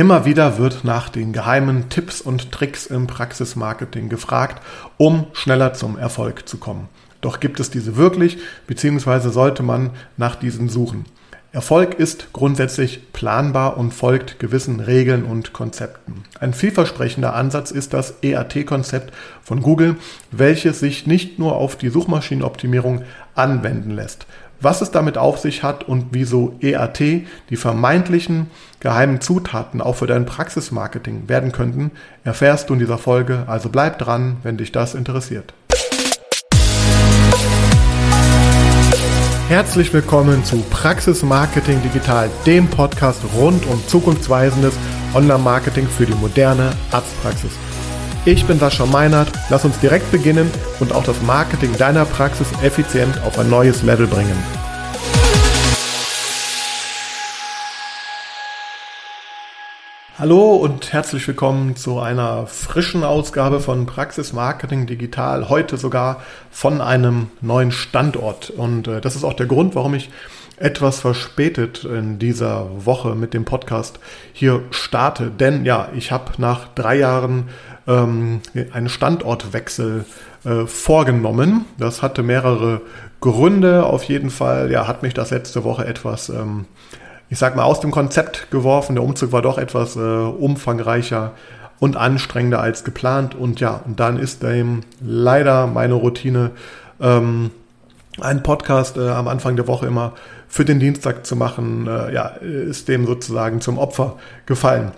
Immer wieder wird nach den geheimen Tipps und Tricks im Praxismarketing gefragt, um schneller zum Erfolg zu kommen. Doch gibt es diese wirklich, beziehungsweise sollte man nach diesen suchen? Erfolg ist grundsätzlich planbar und folgt gewissen Regeln und Konzepten. Ein vielversprechender Ansatz ist das EAT-Konzept von Google, welches sich nicht nur auf die Suchmaschinenoptimierung anwenden lässt. Was es damit auf sich hat und wieso EAT die vermeintlichen geheimen Zutaten auch für dein Praxismarketing werden könnten, erfährst du in dieser Folge, also bleib dran, wenn dich das interessiert. Herzlich willkommen zu Praxis Marketing Digital, dem Podcast rund um zukunftsweisendes Online-Marketing für die moderne Arztpraxis. Ich bin Sascha Meinert, lass uns direkt beginnen und auch das Marketing deiner Praxis effizient auf ein neues Level bringen. Hallo und herzlich willkommen zu einer frischen Ausgabe von Praxis Marketing Digital. Heute sogar von einem neuen Standort. Und äh, das ist auch der Grund, warum ich etwas verspätet in dieser Woche mit dem Podcast hier starte. Denn ja, ich habe nach drei Jahren ähm, einen Standortwechsel äh, vorgenommen. Das hatte mehrere Gründe. Auf jeden Fall ja, hat mich das letzte Woche etwas ähm, ich sag mal, aus dem Konzept geworfen. Der Umzug war doch etwas äh, umfangreicher und anstrengender als geplant. Und ja, und dann ist dem leider meine Routine, ähm, einen Podcast äh, am Anfang der Woche immer für den Dienstag zu machen, äh, ja, ist dem sozusagen zum Opfer gefallen.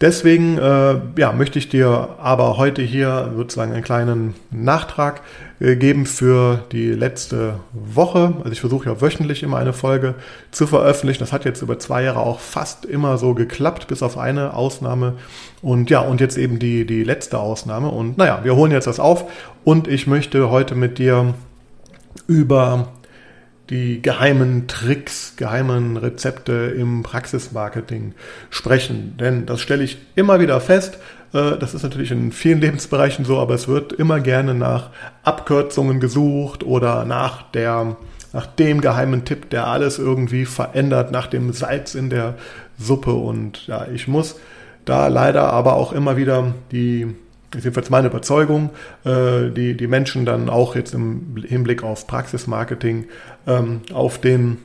Deswegen äh, ja, möchte ich dir aber heute hier sozusagen einen kleinen Nachtrag äh, geben für die letzte Woche. Also ich versuche ja wöchentlich immer eine Folge zu veröffentlichen. Das hat jetzt über zwei Jahre auch fast immer so geklappt, bis auf eine Ausnahme. Und ja, und jetzt eben die, die letzte Ausnahme. Und naja, wir holen jetzt das auf und ich möchte heute mit dir über die geheimen Tricks, geheimen Rezepte im Praxismarketing sprechen. Denn das stelle ich immer wieder fest. Äh, das ist natürlich in vielen Lebensbereichen so, aber es wird immer gerne nach Abkürzungen gesucht oder nach der, nach dem geheimen Tipp, der alles irgendwie verändert, nach dem Salz in der Suppe. Und ja, ich muss da leider aber auch immer wieder die ist jedenfalls meine Überzeugung, äh, die, die Menschen dann auch jetzt im Hinblick auf Praxismarketing ähm, auf den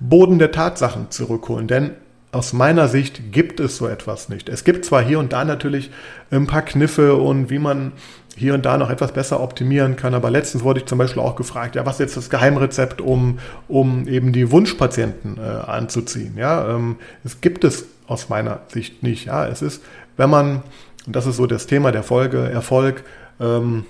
Boden der Tatsachen zurückholen. Denn aus meiner Sicht gibt es so etwas nicht. Es gibt zwar hier und da natürlich ein paar Kniffe und wie man hier und da noch etwas besser optimieren kann, aber letztens wurde ich zum Beispiel auch gefragt, ja, was ist jetzt das Geheimrezept, um, um eben die Wunschpatienten äh, anzuziehen? Ja, ähm, es gibt es aus meiner Sicht nicht. Ja, es ist, wenn man und das ist so das Thema der Folge, Erfolg, ähm,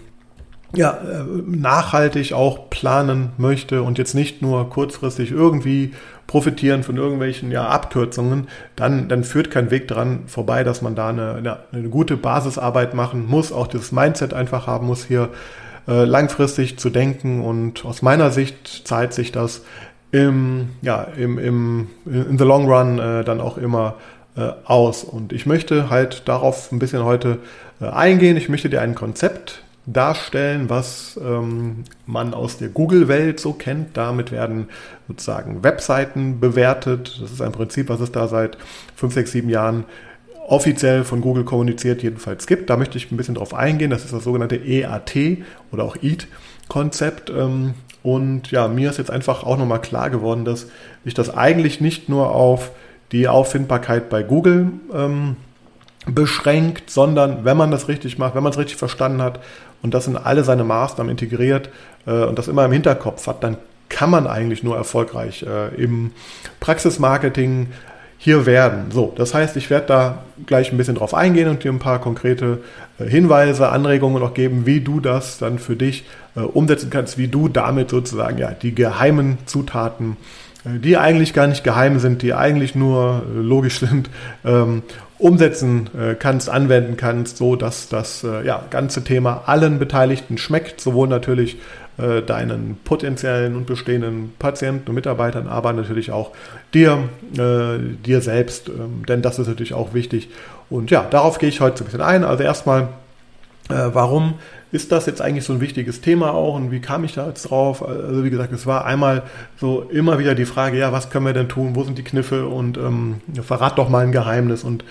ja, äh, nachhaltig auch planen möchte und jetzt nicht nur kurzfristig irgendwie profitieren von irgendwelchen ja, Abkürzungen, dann, dann führt kein Weg daran vorbei, dass man da eine, eine, eine gute Basisarbeit machen muss, auch dieses Mindset einfach haben muss, hier äh, langfristig zu denken. Und aus meiner Sicht zahlt sich das im, ja, im, im, in the long run äh, dann auch immer aus. Und ich möchte halt darauf ein bisschen heute äh, eingehen. Ich möchte dir ein Konzept darstellen, was ähm, man aus der Google-Welt so kennt. Damit werden sozusagen Webseiten bewertet. Das ist ein Prinzip, was es da seit fünf, sechs, sieben Jahren offiziell von Google kommuniziert jedenfalls gibt. Da möchte ich ein bisschen drauf eingehen. Das ist das sogenannte EAT oder auch EAT-Konzept. Ähm, und ja, mir ist jetzt einfach auch nochmal klar geworden, dass ich das eigentlich nicht nur auf die Auffindbarkeit bei Google ähm, beschränkt, sondern wenn man das richtig macht, wenn man es richtig verstanden hat und das in alle seine Maßnahmen integriert äh, und das immer im Hinterkopf hat, dann kann man eigentlich nur erfolgreich äh, im Praxismarketing hier werden. So, das heißt, ich werde da gleich ein bisschen drauf eingehen und dir ein paar konkrete äh, Hinweise, Anregungen noch geben, wie du das dann für dich äh, umsetzen kannst, wie du damit sozusagen ja die geheimen Zutaten äh, die eigentlich gar nicht geheim sind, die eigentlich nur äh, logisch sind, ähm, umsetzen äh, kannst, anwenden kannst, so dass das äh, ja, ganze Thema allen Beteiligten schmeckt, sowohl natürlich äh, deinen potenziellen und bestehenden Patienten und Mitarbeitern, aber natürlich auch dir, äh, dir selbst, ähm, denn das ist natürlich auch wichtig. Und ja, darauf gehe ich heute ein bisschen ein. Also erstmal, warum ist das jetzt eigentlich so ein wichtiges Thema auch und wie kam ich da jetzt drauf? Also wie gesagt, es war einmal so immer wieder die Frage, ja, was können wir denn tun, wo sind die Kniffe und ähm, verrat doch mal ein Geheimnis und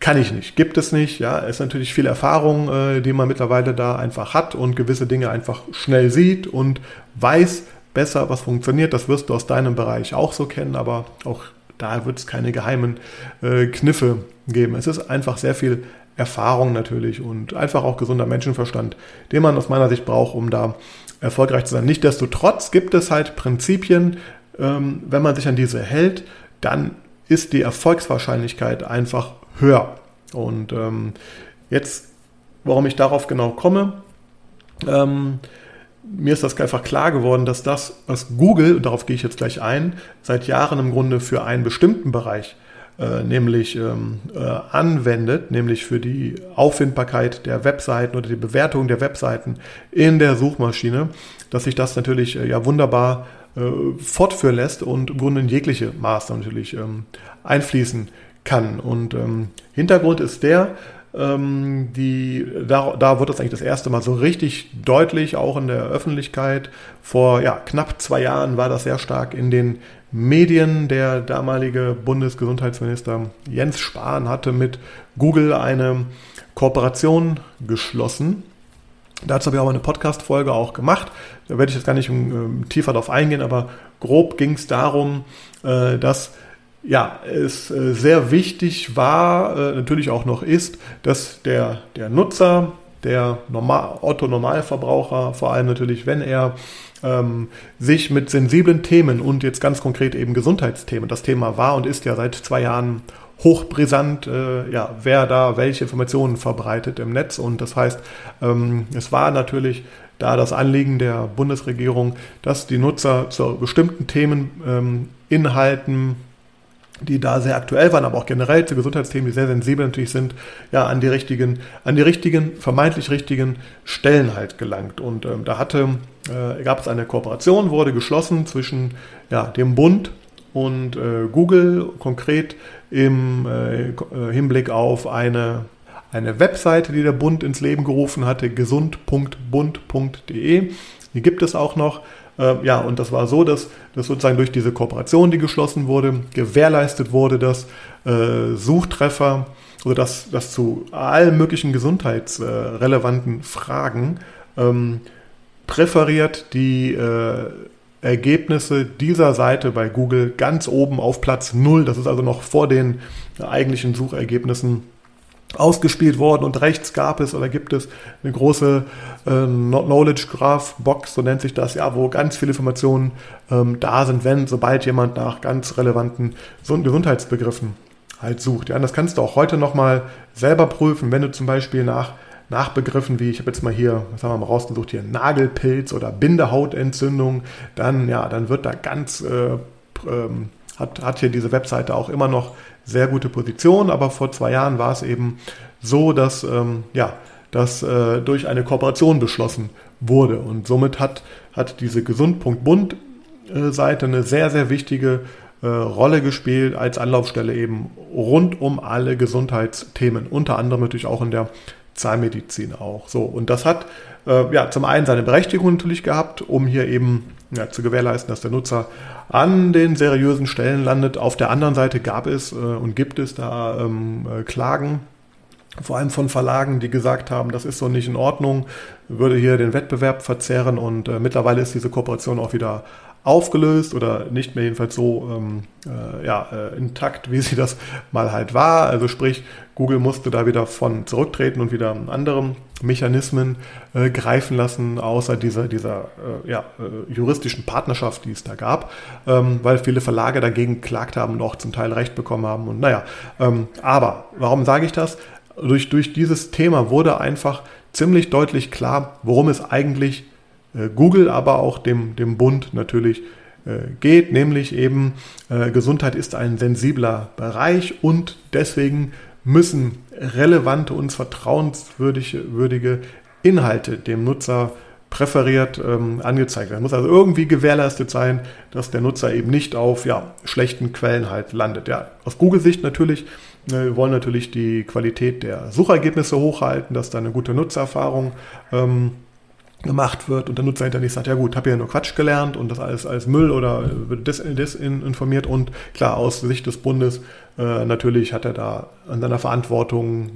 kann ich nicht, gibt es nicht. Ja, ist natürlich viel Erfahrung, äh, die man mittlerweile da einfach hat und gewisse Dinge einfach schnell sieht und weiß besser, was funktioniert. Das wirst du aus deinem Bereich auch so kennen, aber auch da wird es keine geheimen äh, Kniffe geben. Es ist einfach sehr viel Erfahrung natürlich und einfach auch gesunder Menschenverstand, den man aus meiner Sicht braucht, um da erfolgreich zu sein. Nichtsdestotrotz gibt es halt Prinzipien, ähm, wenn man sich an diese hält, dann ist die Erfolgswahrscheinlichkeit einfach höher. Und ähm, jetzt, warum ich darauf genau komme, ähm, mir ist das einfach klar geworden, dass das, was Google, und darauf gehe ich jetzt gleich ein, seit Jahren im Grunde für einen bestimmten Bereich äh, nämlich ähm, äh, anwendet, nämlich für die Auffindbarkeit der Webseiten oder die Bewertung der Webseiten in der Suchmaschine, dass sich das natürlich äh, ja wunderbar äh, fortführen lässt und in jegliche Maßnahmen natürlich ähm, einfließen kann. Und ähm, Hintergrund ist der, ähm, die, da, da wird das eigentlich das erste Mal so richtig deutlich, auch in der Öffentlichkeit. Vor ja, knapp zwei Jahren war das sehr stark in den Medien. Der damalige Bundesgesundheitsminister Jens Spahn hatte mit Google eine Kooperation geschlossen. Dazu habe ich auch eine Podcast-Folge auch gemacht. Da werde ich jetzt gar nicht um, tiefer darauf eingehen, aber grob ging es darum, äh, dass ja, es äh, sehr wichtig war, äh, natürlich auch noch ist, dass der, der Nutzer, der Normal, Otto-Normalverbraucher, vor allem natürlich, wenn er ähm, sich mit sensiblen Themen und jetzt ganz konkret eben Gesundheitsthemen, das Thema war und ist ja seit zwei Jahren hochbrisant, äh, ja, wer da welche Informationen verbreitet im Netz. Und das heißt, ähm, es war natürlich da das Anliegen der Bundesregierung, dass die Nutzer zu bestimmten Themen, ähm, Inhalten, die da sehr aktuell waren, aber auch generell zu Gesundheitsthemen, die sehr sensibel natürlich sind, ja, an die richtigen, an die richtigen, vermeintlich richtigen Stellen halt gelangt. Und ähm, da hatte, äh, gab es eine Kooperation, wurde geschlossen zwischen ja, dem Bund und äh, Google, konkret im äh, Hinblick auf eine, eine Webseite, die der Bund ins Leben gerufen hatte, gesund.bund.de. Die gibt es auch noch. Äh, ja, und das war so, dass, dass sozusagen durch diese Kooperation, die geschlossen wurde, gewährleistet wurde, dass äh, Suchtreffer oder dass, dass zu allen möglichen gesundheitsrelevanten Fragen ähm, präferiert die äh, Ergebnisse dieser Seite bei Google ganz oben auf Platz 0. Das ist also noch vor den eigentlichen Suchergebnissen ausgespielt worden und rechts gab es oder gibt es eine große äh, Knowledge Graph Box, so nennt sich das, ja, wo ganz viele Informationen ähm, da sind, wenn, sobald jemand nach ganz relevanten Gesundheitsbegriffen halt sucht. Ja, und das kannst du auch heute nochmal selber prüfen, wenn du zum Beispiel nach, nach Begriffen wie, ich habe jetzt mal hier, was haben wir mal rausgesucht, hier Nagelpilz oder Bindehautentzündung, dann, ja, dann wird da ganz, äh, ähm, hat, hat hier diese Webseite auch immer noch sehr gute Position, aber vor zwei Jahren war es eben so, dass ähm, ja, das äh, durch eine Kooperation beschlossen wurde. Und somit hat, hat diese Gesund.bund-Seite eine sehr, sehr wichtige äh, Rolle gespielt als Anlaufstelle eben rund um alle Gesundheitsthemen, unter anderem natürlich auch in der Zahnmedizin auch. So, und das hat äh, ja zum einen seine Berechtigung natürlich gehabt, um hier eben ja, zu gewährleisten, dass der Nutzer an den seriösen Stellen landet. Auf der anderen Seite gab es äh, und gibt es da ähm, äh, Klagen, vor allem von Verlagen, die gesagt haben, das ist so nicht in Ordnung, würde hier den Wettbewerb verzerren und äh, mittlerweile ist diese Kooperation auch wieder aufgelöst oder nicht mehr jedenfalls so ähm, äh, ja, äh, intakt, wie sie das mal halt war. Also sprich, Google musste da wieder von zurücktreten und wieder andere Mechanismen äh, greifen lassen, außer dieser, dieser äh, ja, äh, juristischen Partnerschaft, die es da gab, ähm, weil viele Verlage dagegen geklagt haben und auch zum Teil Recht bekommen haben. Und naja, ähm, aber warum sage ich das? Durch, durch dieses Thema wurde einfach ziemlich deutlich klar, worum es eigentlich Google, aber auch dem, dem Bund natürlich äh, geht, nämlich eben äh, Gesundheit ist ein sensibler Bereich und deswegen müssen relevante und vertrauenswürdige Inhalte dem Nutzer präferiert ähm, angezeigt werden. Muss also irgendwie gewährleistet sein, dass der Nutzer eben nicht auf ja, schlechten Quellen halt landet. Ja, aus Google-Sicht natürlich, äh, wir wollen natürlich die Qualität der Suchergebnisse hochhalten, dass da eine gute Nutzererfahrung ähm, gemacht wird und der Nutzer hinterher sagt, ja gut, habe ja nur Quatsch gelernt und das alles als Müll oder wird desinformiert und klar, aus Sicht des Bundes äh, natürlich hat er da an seiner Verantwortung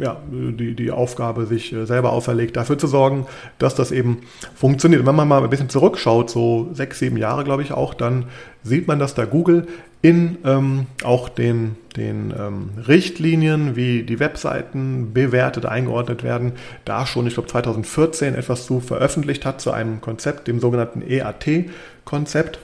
ja, die, die Aufgabe sich äh, selber auferlegt, dafür zu sorgen, dass das eben funktioniert. Und wenn man mal ein bisschen zurückschaut, so sechs, sieben Jahre, glaube ich auch, dann sieht man, dass da Google in ähm, auch den, den ähm, Richtlinien, wie die Webseiten bewertet, eingeordnet werden, da schon, ich glaube 2014 etwas zu veröffentlicht hat zu einem Konzept, dem sogenannten EAT-Konzept.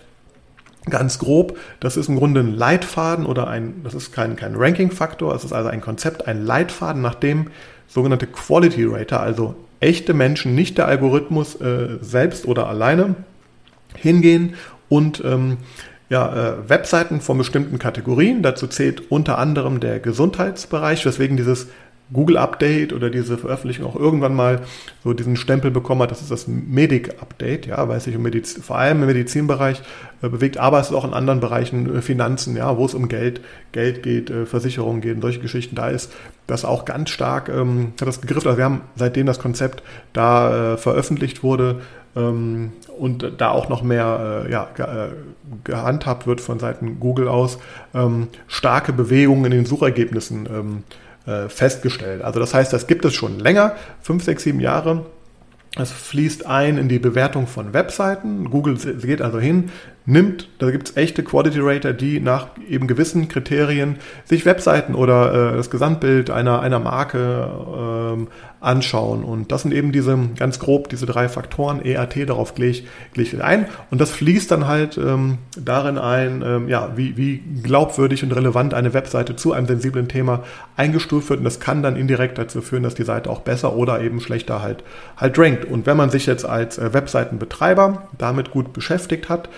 Ganz grob, das ist im Grunde ein Leitfaden oder ein, das ist kein, kein Ranking-Faktor, es ist also ein Konzept, ein Leitfaden, nach dem sogenannte Quality Rater, also echte Menschen, nicht der Algorithmus äh, selbst oder alleine, hingehen und ähm, ja, äh, Webseiten von bestimmten Kategorien, dazu zählt unter anderem der Gesundheitsbereich, weswegen dieses Google Update oder diese Veröffentlichung auch irgendwann mal so diesen Stempel bekommen hat, das ist das Medic Update, ja, weil es sich um vor allem im Medizinbereich äh, bewegt, aber es ist auch in anderen Bereichen äh, Finanzen, ja, wo es um Geld, Geld geht, äh, Versicherungen geht, solche Geschichten, da ist das auch ganz stark, ähm, hat das gegriffen. Also wir haben seitdem das Konzept da äh, veröffentlicht wurde, ähm, und da auch noch mehr äh, ja, äh, gehandhabt wird von Seiten Google aus, ähm, starke Bewegungen in den Suchergebnissen ähm, äh, festgestellt. Also das heißt, das gibt es schon länger, fünf, sechs, sieben Jahre. Es fließt ein in die Bewertung von Webseiten. Google geht also hin, nimmt, da gibt es echte Quality Rater, die nach eben gewissen Kriterien sich Webseiten oder äh, das Gesamtbild einer, einer Marke ähm, anschauen. Und das sind eben diese, ganz grob, diese drei Faktoren, EAT, darauf gehe ich, ich ein. Und das fließt dann halt ähm, darin ein, ähm, ja, wie, wie glaubwürdig und relevant eine Webseite zu einem sensiblen Thema eingestuft wird. Und das kann dann indirekt dazu führen, dass die Seite auch besser oder eben schlechter halt, halt rankt. Und wenn man sich jetzt als äh, Webseitenbetreiber damit gut beschäftigt hat,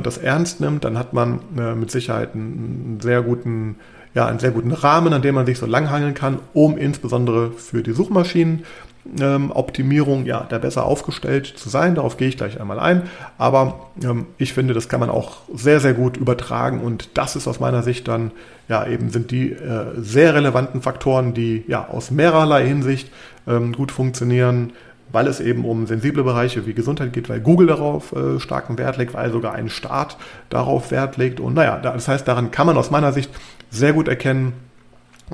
das ernst nimmt, dann hat man äh, mit Sicherheit einen sehr guten ja, einen sehr guten Rahmen, an dem man sich so langhangeln kann, um insbesondere für die Suchmaschinenoptimierung ähm, ja, da besser aufgestellt zu sein. Darauf gehe ich gleich einmal ein. Aber ähm, ich finde, das kann man auch sehr, sehr gut übertragen und das ist aus meiner Sicht dann ja eben sind die äh, sehr relevanten Faktoren, die ja aus mehrerlei Hinsicht ähm, gut funktionieren weil es eben um sensible Bereiche wie Gesundheit geht, weil Google darauf äh, starken Wert legt, weil sogar ein Staat darauf Wert legt. Und naja, das heißt, daran kann man aus meiner Sicht sehr gut erkennen,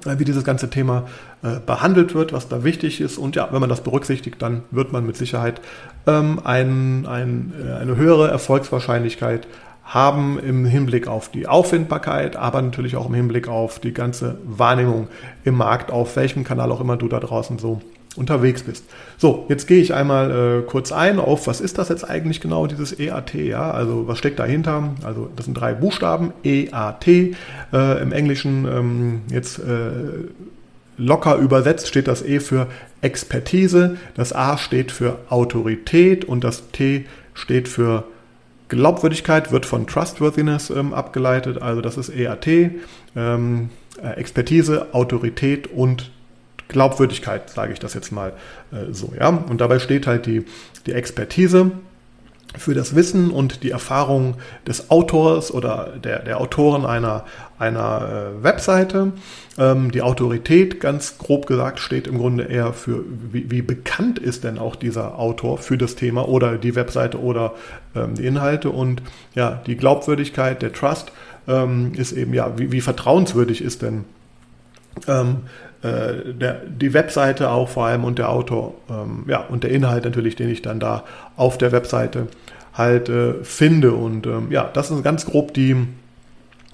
äh, wie dieses ganze Thema äh, behandelt wird, was da wichtig ist. Und ja, wenn man das berücksichtigt, dann wird man mit Sicherheit ähm, ein, ein, äh, eine höhere Erfolgswahrscheinlichkeit haben im Hinblick auf die Auffindbarkeit, aber natürlich auch im Hinblick auf die ganze Wahrnehmung im Markt, auf welchem Kanal auch immer du da draußen so unterwegs bist. So, jetzt gehe ich einmal äh, kurz ein auf, was ist das jetzt eigentlich genau, dieses EAT, ja, also was steckt dahinter? Also das sind drei Buchstaben, EAT, äh, im Englischen ähm, jetzt äh, locker übersetzt steht das E für Expertise, das A steht für Autorität und das T steht für Glaubwürdigkeit, wird von Trustworthiness ähm, abgeleitet, also das ist EAT, ähm, äh, Expertise, Autorität und Glaubwürdigkeit, sage ich das jetzt mal äh, so. Ja? Und dabei steht halt die, die Expertise für das Wissen und die Erfahrung des Autors oder der, der Autoren einer, einer äh, Webseite. Ähm, die Autorität, ganz grob gesagt, steht im Grunde eher für, wie, wie, bekannt ist denn auch dieser Autor für das Thema oder die Webseite oder ähm, die Inhalte. Und ja, die Glaubwürdigkeit, der Trust ähm, ist eben, ja, wie, wie vertrauenswürdig ist denn ähm, äh, der, die Webseite auch vor allem und der Autor, ähm, ja, und der Inhalt natürlich, den ich dann da auf der Webseite halt äh, finde. Und ähm, ja, das sind ganz grob die,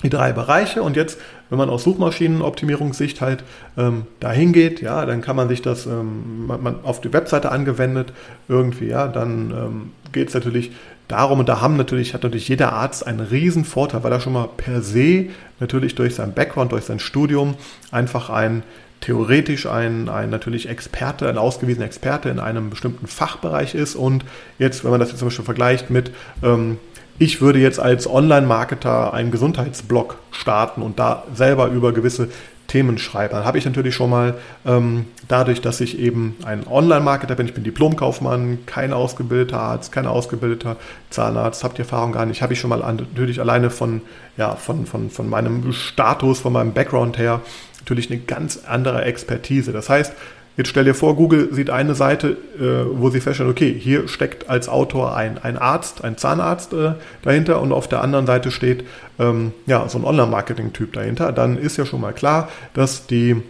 die drei Bereiche. Und jetzt, wenn man aus Suchmaschinenoptimierungssicht halt ähm, dahin geht, ja, dann kann man sich das ähm, man, man auf die Webseite angewendet irgendwie, ja, dann ähm, geht es natürlich darum, und da haben natürlich, hat natürlich jeder Arzt einen riesen Vorteil, weil er schon mal per se natürlich durch sein Background, durch sein Studium einfach ein theoretisch ein, ein natürlich Experte, ein ausgewiesener Experte in einem bestimmten Fachbereich ist. Und jetzt, wenn man das jetzt zum Beispiel vergleicht mit, ähm, ich würde jetzt als Online-Marketer einen Gesundheitsblog starten und da selber über gewisse Themen schreiben, dann habe ich natürlich schon mal ähm, dadurch, dass ich eben ein Online-Marketer bin, ich bin Diplomkaufmann, kein ausgebildeter Arzt, kein ausgebildeter Zahnarzt, habe die Erfahrung gar nicht, habe ich schon mal natürlich alleine von, ja, von, von, von meinem Status, von meinem Background her natürlich eine ganz andere Expertise. Das heißt, Jetzt stell dir vor, Google sieht eine Seite, äh, wo sie feststellen, okay, hier steckt als Autor ein, ein Arzt, ein Zahnarzt äh, dahinter und auf der anderen Seite steht ähm, ja, so ein Online-Marketing-Typ dahinter. Dann ist ja schon mal klar, dass die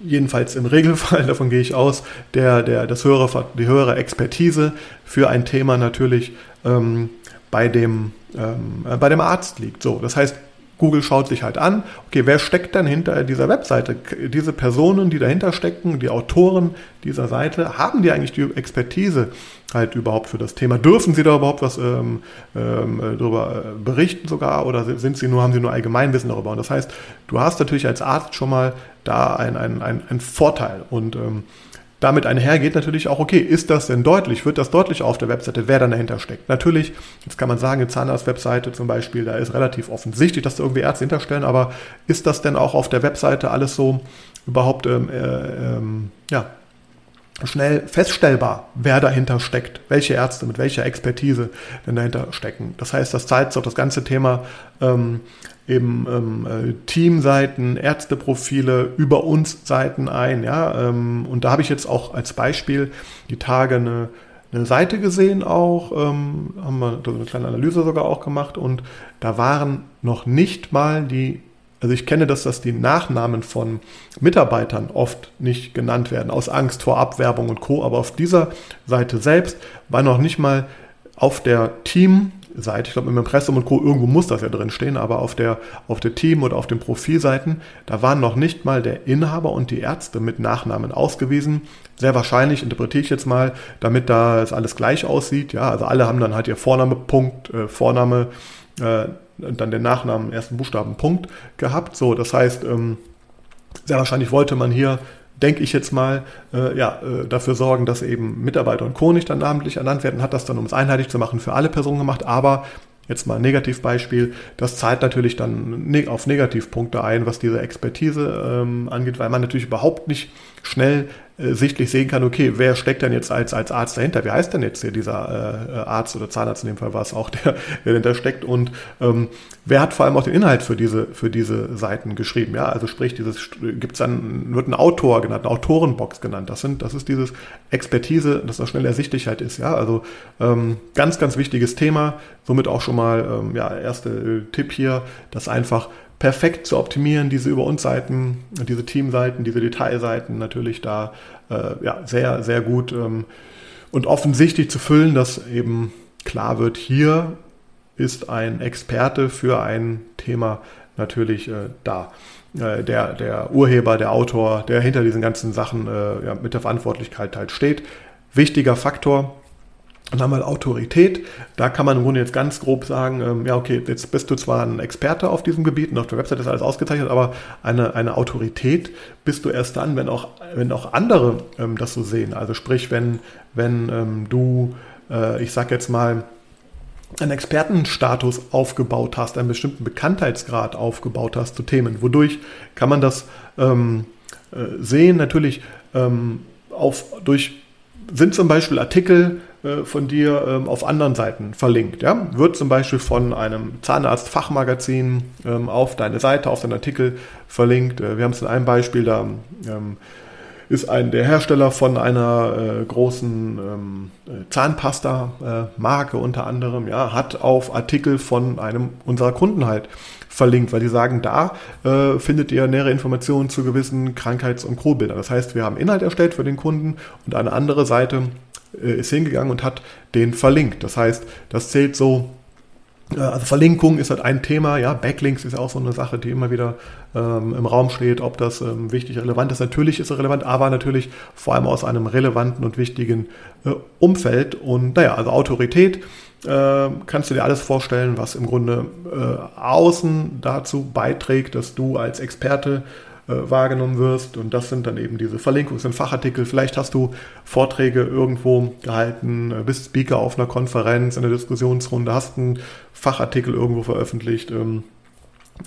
jedenfalls im Regelfall, davon gehe ich aus, der, der, das höhere, die höhere Expertise für ein Thema natürlich ähm, bei, dem, ähm, äh, bei dem Arzt liegt. So, das heißt, Google schaut sich halt an, okay, wer steckt denn hinter dieser Webseite? Diese Personen, die dahinter stecken, die Autoren dieser Seite, haben die eigentlich die Expertise halt überhaupt für das Thema? Dürfen sie da überhaupt was ähm, ähm, darüber äh, berichten sogar oder sind sie nur, haben sie nur Allgemeinwissen darüber? Und das heißt, du hast natürlich als Arzt schon mal da einen ein, ein Vorteil und ähm, damit einhergeht natürlich auch, okay, ist das denn deutlich? Wird das deutlich auf der Webseite, wer dann dahinter steckt? Natürlich, jetzt kann man sagen, eine Zahnarzt-Webseite zum Beispiel, da ist relativ offensichtlich, dass da irgendwie Ärzte hinterstellen, aber ist das denn auch auf der Webseite alles so überhaupt ähm, äh, ähm, ja, schnell feststellbar, wer dahinter steckt, welche Ärzte mit welcher Expertise denn dahinter stecken. Das heißt, das zeigt auch das ganze Thema ähm, eben ähm, äh, Teamseiten, Ärzteprofile, über uns Seiten ein. Ja? Ähm, und da habe ich jetzt auch als Beispiel die Tage eine, eine Seite gesehen auch, ähm, haben wir eine kleine Analyse sogar auch gemacht und da waren noch nicht mal die also ich kenne das, dass die Nachnamen von Mitarbeitern oft nicht genannt werden, aus Angst vor Abwerbung und Co. Aber auf dieser Seite selbst war noch nicht mal auf der Teamseite, ich glaube im Impressum und Co. irgendwo muss das ja drin stehen, aber auf der, auf der Team- oder auf den Profilseiten, da waren noch nicht mal der Inhaber und die Ärzte mit Nachnamen ausgewiesen. Sehr wahrscheinlich, interpretiere ich jetzt mal, damit da es alles gleich aussieht. Ja, also alle haben dann halt ihr Vorname, Punkt, äh, Vorname, äh, dann den Nachnamen, ersten Buchstaben, Punkt gehabt. So, das heißt, ähm, sehr wahrscheinlich wollte man hier, denke ich jetzt mal, äh, ja, äh, dafür sorgen, dass eben Mitarbeiter und Co. nicht dann namentlich ernannt werden, hat das dann, um es einheitlich zu machen, für alle Personen gemacht, aber jetzt mal ein Negativbeispiel, das zahlt natürlich dann ne auf Negativpunkte ein, was diese Expertise ähm, angeht, weil man natürlich überhaupt nicht schnell äh, sichtlich sehen kann, okay, wer steckt denn jetzt als, als Arzt dahinter? Wie heißt denn jetzt hier dieser äh, Arzt oder Zahnarzt in dem Fall war es auch, der, der dahinter steckt und ähm, wer hat vor allem auch den Inhalt für diese, für diese Seiten geschrieben? Ja, also sprich, dieses gibt's dann, wird ein Autor genannt, eine Autorenbox genannt. Das sind, das ist dieses Expertise, das noch schnell ersichtlich halt ist, ja. Also ähm, ganz, ganz wichtiges Thema, somit auch schon mal ähm, ja, erste äh, Tipp hier, das einfach perfekt zu optimieren, diese über uns Seiten, diese Teamseiten, diese Detailseiten natürlich da äh, ja, sehr, sehr gut ähm, und offensichtlich zu füllen, dass eben klar wird, hier ist ein Experte für ein Thema natürlich äh, da. Äh, der, der Urheber, der Autor, der hinter diesen ganzen Sachen äh, ja, mit der Verantwortlichkeit halt steht. Wichtiger Faktor, und dann mal Autorität. Da kann man im Grunde jetzt ganz grob sagen, ähm, ja, okay, jetzt bist du zwar ein Experte auf diesem Gebiet und auf der Website ist alles ausgezeichnet, aber eine, eine Autorität bist du erst dann, wenn auch, wenn auch andere ähm, das so sehen. Also sprich, wenn, wenn ähm, du, äh, ich sag jetzt mal, einen Expertenstatus aufgebaut hast, einen bestimmten Bekanntheitsgrad aufgebaut hast zu Themen. Wodurch kann man das ähm, äh, sehen? Natürlich ähm, auf, durch sind zum Beispiel Artikel äh, von dir ähm, auf anderen Seiten verlinkt. Ja? Wird zum Beispiel von einem Zahnarzt-Fachmagazin ähm, auf deine Seite, auf deinen Artikel verlinkt. Äh, wir haben es in einem Beispiel, da ähm, ist ein der Hersteller von einer äh, großen Zahnpasta-Marke unter anderem, ja, hat auf Artikel von einem unserer Kunden halt verlinkt, weil die sagen, da äh, findet ihr nähere Informationen zu gewissen Krankheits- und Co-Bildern. Das heißt, wir haben Inhalt erstellt für den Kunden und eine andere Seite ist hingegangen und hat den verlinkt. Das heißt, das zählt so äh, also Verlinkung ist halt ein Thema, ja, Backlinks ist auch so eine Sache, die immer wieder ähm, im Raum steht, ob das ähm, wichtig, relevant ist. Natürlich ist es relevant, aber natürlich vor allem aus einem relevanten und wichtigen äh, Umfeld. Und naja, also Autorität äh, kannst du dir alles vorstellen, was im Grunde äh, außen dazu beiträgt, dass du als Experte äh, wahrgenommen wirst. Und das sind dann eben diese Verlinkungen, sind Fachartikel. Vielleicht hast du Vorträge irgendwo gehalten, äh, bist Speaker auf einer Konferenz, in einer Diskussionsrunde, hast einen Fachartikel irgendwo veröffentlicht. Ähm,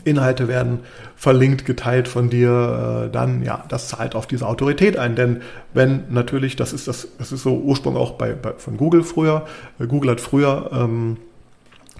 Inhalte werden verlinkt, geteilt von dir, äh, dann ja, das zahlt auf diese Autorität ein. Denn wenn natürlich, das ist das, das ist so Ursprung auch bei, bei von Google früher. Google hat früher ähm,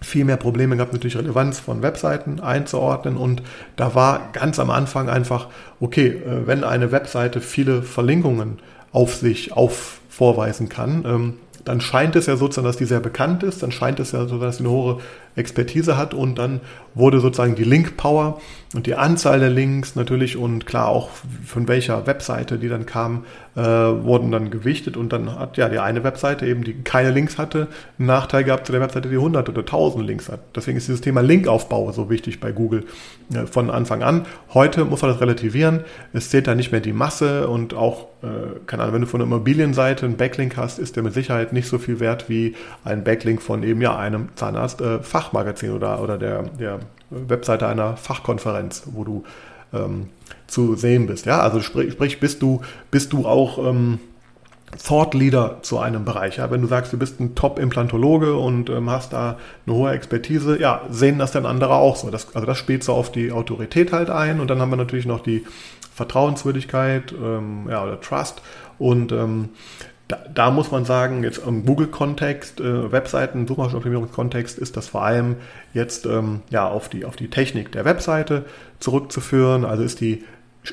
viel mehr Probleme gehabt, natürlich Relevanz von Webseiten einzuordnen. Und da war ganz am Anfang einfach, okay, äh, wenn eine Webseite viele Verlinkungen auf sich auf vorweisen kann, ähm, dann scheint es ja sozusagen, dass die sehr bekannt ist, dann scheint es ja so, dass sie eine hohe Expertise hat und dann wurde sozusagen die Link Power und die Anzahl der Links natürlich und klar auch von welcher Webseite die dann kam, äh, wurden dann gewichtet und dann hat ja die eine Webseite eben, die keine Links hatte, einen Nachteil gehabt zu der Webseite, die 100 oder 1000 Links hat. Deswegen ist dieses Thema Linkaufbau so wichtig bei Google äh, von Anfang an. Heute muss man das relativieren. Es zählt da nicht mehr die Masse und auch, äh, keine Ahnung, wenn du von einer Immobilienseite einen Backlink hast, ist der mit Sicherheit nicht so viel wert wie ein Backlink von eben ja einem Zahnarzt äh, Fachmagazin oder, oder der, der Webseite einer Fachkonferenz, wo du ähm, zu sehen bist. Ja, also sprich, sprich bist du, bist du auch ähm, Thought Leader zu einem Bereich. Ja? Wenn du sagst, du bist ein Top-Implantologe und ähm, hast da eine hohe Expertise, ja, sehen das dann andere auch so. Das, also das spielt so auf die Autorität halt ein und dann haben wir natürlich noch die Vertrauenswürdigkeit ähm, ja, oder Trust und ähm, da, da, muss man sagen, jetzt im Google-Kontext, äh, Webseiten, Suchmaschinenoptimierungskontext ist das vor allem jetzt ähm, ja, auf, die, auf die Technik der Webseite zurückzuführen. Also ist die,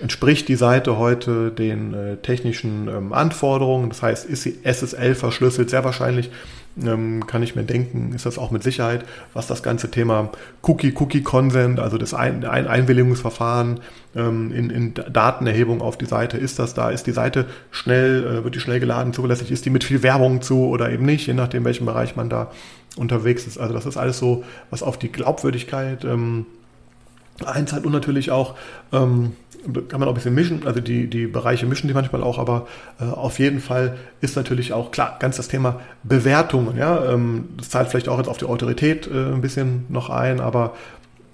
entspricht die Seite heute den äh, technischen ähm, Anforderungen. Das heißt, ist sie SSL verschlüsselt? Sehr wahrscheinlich kann ich mir denken, ist das auch mit Sicherheit, was das ganze Thema Cookie, Cookie Consent, also das Ein Ein Einwilligungsverfahren ähm, in, in Datenerhebung auf die Seite, ist das da? Ist die Seite schnell, äh, wird die schnell geladen, zuverlässig? Ist die mit viel Werbung zu oder eben nicht, je nachdem, welchem Bereich man da unterwegs ist. Also das ist alles so, was auf die Glaubwürdigkeit ähm, einzahlt und natürlich auch ähm, kann man auch ein bisschen mischen, also die, die Bereiche mischen die manchmal auch, aber äh, auf jeden Fall ist natürlich auch klar, ganz das Thema Bewertungen, ja, ähm, das zahlt vielleicht auch jetzt auf die Autorität äh, ein bisschen noch ein, aber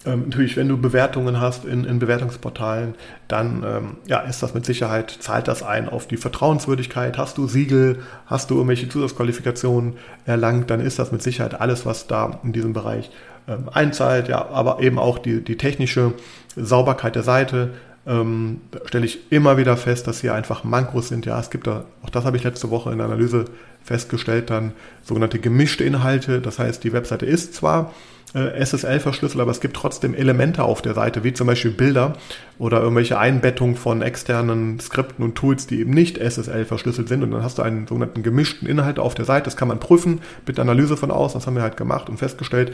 ähm, natürlich, wenn du Bewertungen hast in, in Bewertungsportalen, dann ähm, ja, ist das mit Sicherheit, zahlt das ein auf die Vertrauenswürdigkeit. Hast du Siegel, hast du irgendwelche Zusatzqualifikationen erlangt, dann ist das mit Sicherheit alles, was da in diesem Bereich ähm, einzahlt, ja, aber eben auch die, die technische Sauberkeit der Seite, ähm, stelle ich immer wieder fest, dass hier einfach Mankos sind. Ja, es gibt da, auch das habe ich letzte Woche in der Analyse festgestellt, dann sogenannte gemischte Inhalte. Das heißt, die Webseite ist zwar äh, SSL verschlüsselt, aber es gibt trotzdem Elemente auf der Seite, wie zum Beispiel Bilder oder irgendwelche Einbettungen von externen Skripten und Tools, die eben nicht SSL verschlüsselt sind. Und dann hast du einen sogenannten gemischten Inhalt auf der Seite. Das kann man prüfen mit Analyse von außen. Das haben wir halt gemacht und festgestellt.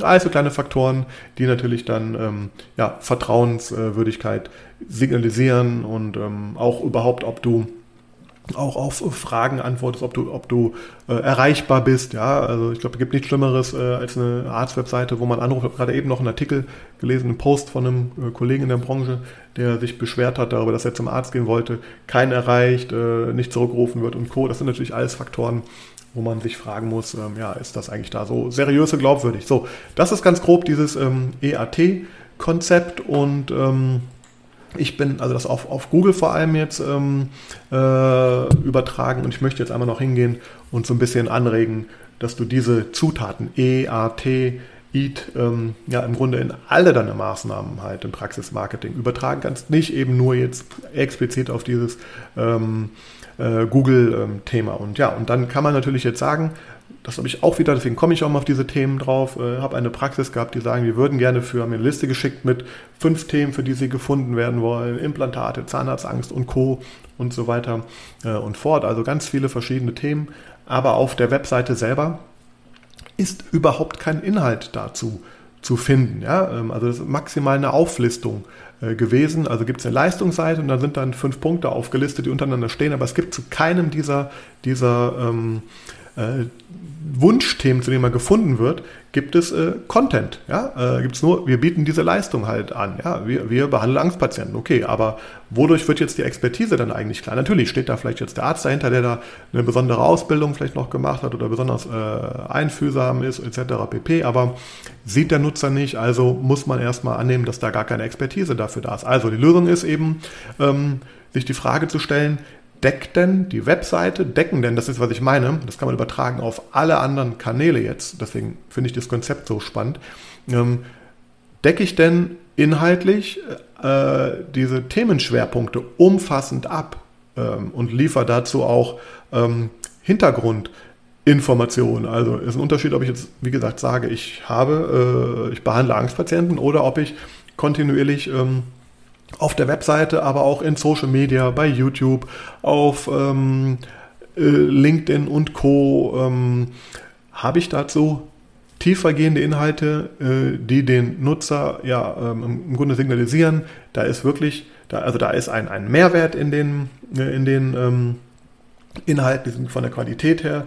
Also kleine Faktoren, die natürlich dann ähm, ja, Vertrauenswürdigkeit signalisieren und ähm, auch überhaupt, ob du auch auf Fragen antwortest, ob du, ob du äh, erreichbar bist. Ja, also ich glaube, es gibt nichts Schlimmeres äh, als eine Arztwebseite, wo man anruft. Ich habe gerade eben noch einen Artikel gelesen, einen Post von einem äh, Kollegen in der Branche, der sich beschwert hat darüber, dass er zum Arzt gehen wollte, keinen erreicht, äh, nicht zurückgerufen wird und Co. Das sind natürlich alles Faktoren, wo man sich fragen muss, ähm, ja, ist das eigentlich da so seriös und glaubwürdig? So, das ist ganz grob dieses ähm, EAT-Konzept und ähm, ich bin, also das auf, auf Google vor allem jetzt ähm, äh, übertragen und ich möchte jetzt einmal noch hingehen und so ein bisschen anregen, dass du diese Zutaten E, A, T, EAT ähm, ja im Grunde in alle deine Maßnahmen halt im Praxismarketing übertragen kannst. Nicht eben nur jetzt explizit auf dieses ähm, äh, Google-Thema. und ja, und dann kann man natürlich jetzt sagen, das habe ich auch wieder, deswegen komme ich auch mal auf diese Themen drauf. Äh, habe eine Praxis gehabt, die sagen, wir würden gerne für, haben eine Liste geschickt mit fünf Themen, für die sie gefunden werden wollen. Implantate, Zahnarztangst und Co. und so weiter äh, und fort. Also ganz viele verschiedene Themen. Aber auf der Webseite selber ist überhaupt kein Inhalt dazu zu finden. Ja? Ähm, also das ist maximal eine Auflistung äh, gewesen. Also gibt es eine Leistungsseite und da sind dann fünf Punkte aufgelistet, die untereinander stehen, aber es gibt zu keinem dieser, dieser ähm, äh, Wunschthemen, zu denen man gefunden wird, gibt es äh, Content. Ja? Äh, gibt es nur, wir bieten diese Leistung halt an. Ja? Wir, wir behandeln Angstpatienten. Okay, aber wodurch wird jetzt die Expertise dann eigentlich klar? Natürlich steht da vielleicht jetzt der Arzt dahinter, der da eine besondere Ausbildung vielleicht noch gemacht hat oder besonders äh, einfühlsam ist, etc. pp. Aber sieht der Nutzer nicht, also muss man erstmal annehmen, dass da gar keine Expertise dafür da ist. Also die Lösung ist eben, ähm, sich die Frage zu stellen, deckt denn die Webseite, decken denn, das ist, was ich meine, das kann man übertragen auf alle anderen Kanäle jetzt, deswegen finde ich das Konzept so spannend, ähm, decke ich denn inhaltlich äh, diese Themenschwerpunkte umfassend ab ähm, und liefere dazu auch ähm, Hintergrund Information. Also ist ein Unterschied, ob ich jetzt, wie gesagt, sage, ich habe, äh, ich behandle Angstpatienten oder ob ich kontinuierlich ähm, auf der Webseite, aber auch in Social Media, bei YouTube, auf ähm, äh, LinkedIn und Co. Ähm, habe ich dazu tiefergehende Inhalte, äh, die den Nutzer ja ähm, im Grunde signalisieren, da ist wirklich, da, also da ist ein, ein Mehrwert in den, äh, in den ähm, Inhalten, die sind von der Qualität her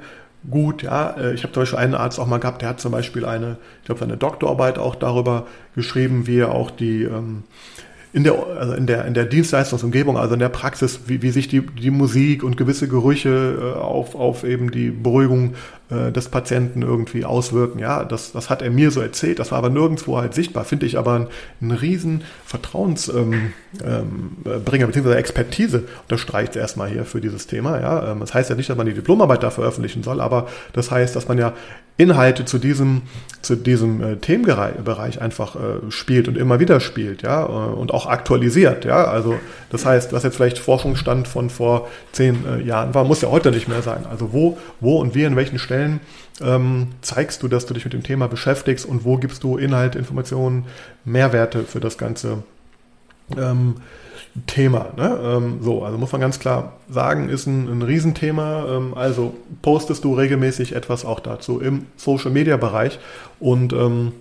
gut. Ja, äh, ich habe zum Beispiel einen Arzt auch mal gehabt, der hat zum Beispiel eine, ich glaube, seine Doktorarbeit auch darüber geschrieben, wie er auch die ähm, in der, also in der, in der Dienstleistungsumgebung, also in der Praxis, wie, wie sich die, die Musik und gewisse Gerüche äh, auf, auf eben die Beruhigung äh, des Patienten irgendwie auswirken. Ja, das, das hat er mir so erzählt, das war aber nirgendwo halt sichtbar, finde ich aber ein, ein riesen Vertrauensbringer, ähm, ähm, beziehungsweise Expertise unterstreicht es erstmal hier für dieses Thema. Ja, ähm, das heißt ja nicht, dass man die Diplomarbeit da veröffentlichen soll, aber das heißt, dass man ja Inhalte zu diesem, zu diesem äh, Themenbereich einfach äh, spielt und immer wieder spielt, ja, äh, und auch aktualisiert, ja. Also das heißt, was jetzt vielleicht Forschungsstand von vor zehn äh, Jahren war, muss ja heute nicht mehr sein. Also wo, wo und wie, in welchen Stellen ähm, zeigst du, dass du dich mit dem Thema beschäftigst und wo gibst du Inhalte, Informationen, Mehrwerte für das Ganze ähm, Thema. Ne? Ähm, so, also muss man ganz klar sagen, ist ein, ein Riesenthema. Ähm, also postest du regelmäßig etwas auch dazu im Social Media Bereich und, ähm,